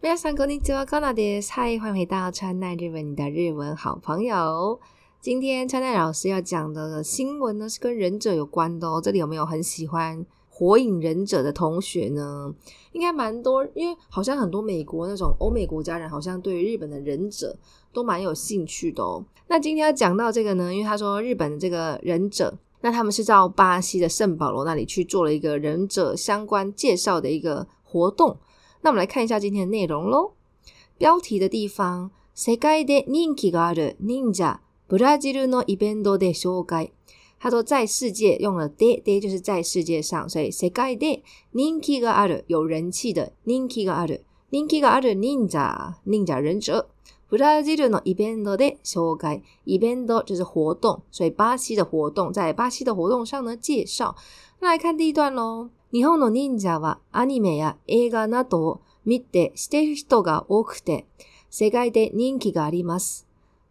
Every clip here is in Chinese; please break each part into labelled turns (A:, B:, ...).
A: 大家好，我是瓦卡纳迪嗨，欢迎回到川奈日文的日文好朋友。今天川奈老师要讲的新闻呢，是跟忍者有关的哦。这里有没有很喜欢火影忍者的同学呢？应该蛮多，因为好像很多美国那种欧美国家人，好像对日本的忍者都蛮有兴趣的哦。那今天要讲到这个呢，因为他说日本的这个忍者，那他们是到巴西的圣保罗那里去做了一个忍者相关介绍的一个活动。那我们来看一下今天的内容喽。标题的地方，世界で人気があるニンジャブラジルのイベントで紹介。他说在世界用了 d y d y 就是在世界上，所以世界で人気がある有人气的 Ninja Ninja 忍者ブラジルのイベントで紹介。イベント就是活动，所以巴西的活动在巴西的活动上呢介绍。那来看第一段喽。日本の忍者はアニメや映画などを見てしている人が多くて、世界で人気があります。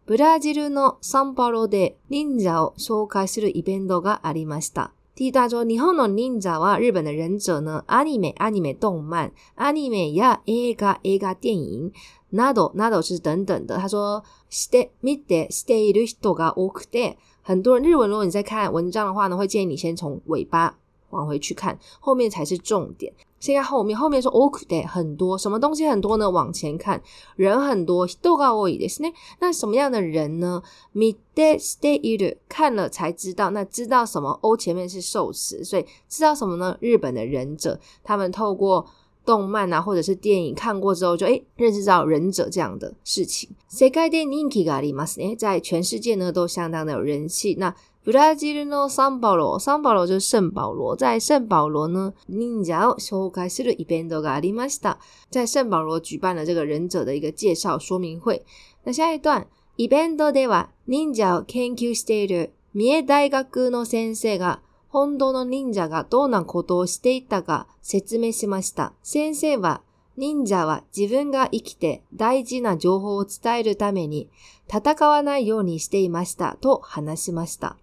A: ブラジルのサンパロで忍者を紹介するイベントがありました。ティーター上、日本の忍者は日本の忍者のアニメ、アニメ動漫、アニメや映画、映画電影などなど是等等的。他说，して見てしている人が多くて，很多人日文。如果你在看文章的话呢，会建议你先从尾巴往回去看，后面才是重点。先看后面，后面是多く很多什么东西很多呢？往前看，人很多。都告がですね？那什么样的人呢？見て、見ている。看了才知道。那知道什么？o 前面是受词，所以知道什么呢？日本的忍者，他们透过。动漫啊，或者是电影看过之后，就诶认识到忍者这样的事情。Seguiden i n i c i a r a 在全世界呢都相当的有人气。那 Brasil no s a u l o o a o 就是圣保罗，在圣保罗呢，Ninja を紹介するイベントがありました，在圣保罗举办了这个忍者的一个介绍说明会。那下一段，イベントでは Ninja kenkyū 大学の先生が本土の忍者がどんなことをしていたか説明しました。先生は、忍者は自分が生きて大事な情報を伝えるために戦わないようにしていましたと話しました。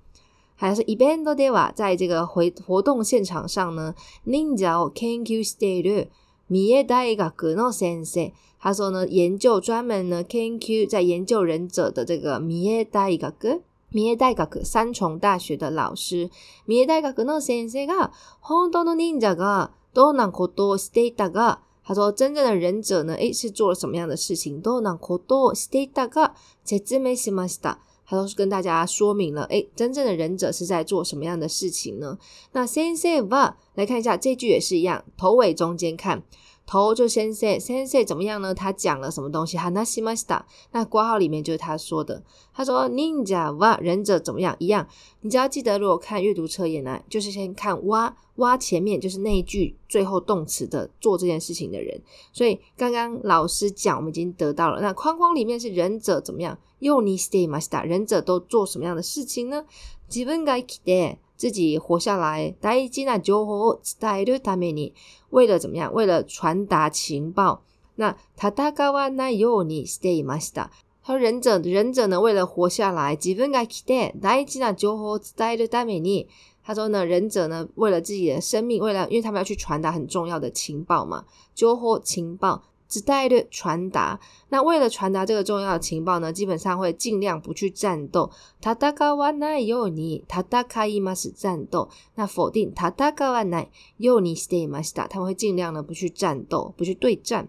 A: 还是イベントでは、在这个活活動現場上呢、忍者を研究している三重大学の先生，他说呢，研究专门呢研究在研究忍者的这个三重大学。三重大学、三重大学の老师。三重大学の先生が、本当の忍者がどんなことをしていたが、他说：“真正的忍者呢？诶，是做了什么样的事情？どんなことをしていたか説明しました。”他都是跟大家说明了，诶，真正的忍者是在做什么样的事情呢？那先生は来看一下这句也是一样，头尾中间看。头就先 say，先 say 怎么样呢？他讲了什么东西哈 a 西 a s 达，那括号里面就是他说的。他说 Ninja w 忍者怎么样？一样，你只要记得，如果看阅读测验呢，就是先看哇哇前面就是那一句最后动词的做这件事情的人。所以刚刚老师讲，我们已经得到了。那框框里面是忍者怎么样又你 s t a y u d 达，忍者都做什么样的事情呢 j 分 b u n g 自己活下来，大いに情報伝えるために，为了怎么样？为了传达情报。那たたかわのようにしていました。他说忍者，忍者呢，为了活下来，自分が期待大いに情報伝えるために，他说呢，忍者呢，为了自己的生命，为了，因为他们要去传达很重要的情报嘛，就获情报。伝える传达。那为了传达这个重要的情报呢，基本上会尽量不去战斗。戦わないように戦います战斗。那否定戦わないようにしていました。他们会尽量呢不去战斗，不去对战。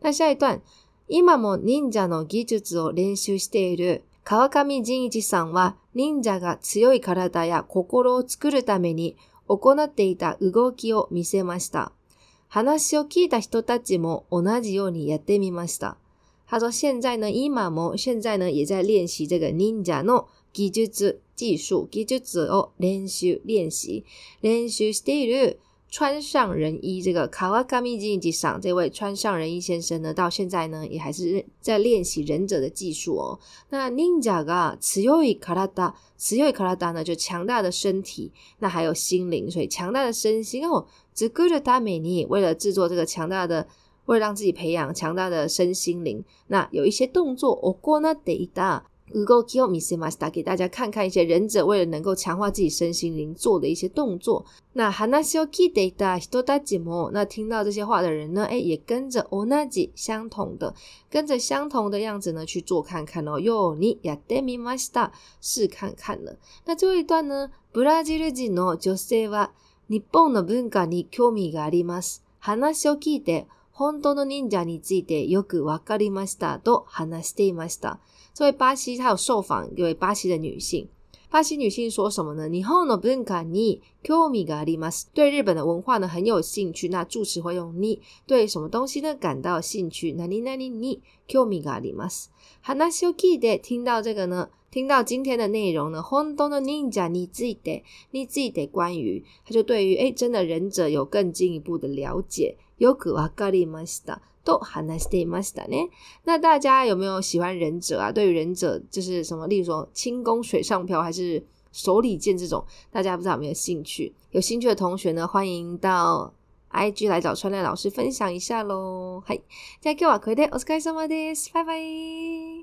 A: 那下一段，今も忍者の技術を練習している。川上仁一さんは忍者が強い体や心を作るために行っていた動きを見せました。話を聞いた人たちも同じようにやってみました。他说现在呢，今も现在呢也在練習这个忍者の技術、技術、技術を練習、練習、練習している川上仁一，这个卡瓦卡密金以及赏这位川上仁一先生呢，到现在呢也还是在练习忍者的技术哦。那 n n i 忍者啊，強い体、強い体呢就强大的身体，那还有心灵，所以强大的身心哦。只ご着大美妮为了制作这个强大的，为了让自己培养强大的身心灵，那有一些动作。我过得能够利用 Misemaista 给大家看看一些忍者为了能够强化自己身心灵做的一些动作。那話を聞いて、一人だけも、那听到这些话的人呢，哎，也跟着同じ相同的，跟着相同的样子呢去做看看哦。よおにやでみますだ、试看看呢。那这一段呢，ブラジル人の女性は日本の文化に興味があります。話を聞いて。本当の忍者についてよくわかりましたと話していました。作为巴西他有受访一位巴西的女性。巴西女性说什么呢？日本の文化に興味があります。对日本的文化呢很有兴趣。那助词会用に。对什么东西呢感到兴趣。何々に興味があります。話を聞いて听到这个呢。听到今天的内容呢，很多的 Ninja，你自己得，你自己得关于，他就对于哎真的忍者有更进一步的了解。有格瓦咖哩么斯达，都哈那斯得么斯达呢？那大家有没有喜欢忍者啊？对于忍者就是什么，例如说轻功水上漂，还是手里剑这种，大家不知道有没有兴趣？有兴趣的同学呢，欢迎到 IG 来找川濑老师分享一下喽。嗨，じゃ今日はこれでお疲れ様です。拜拜。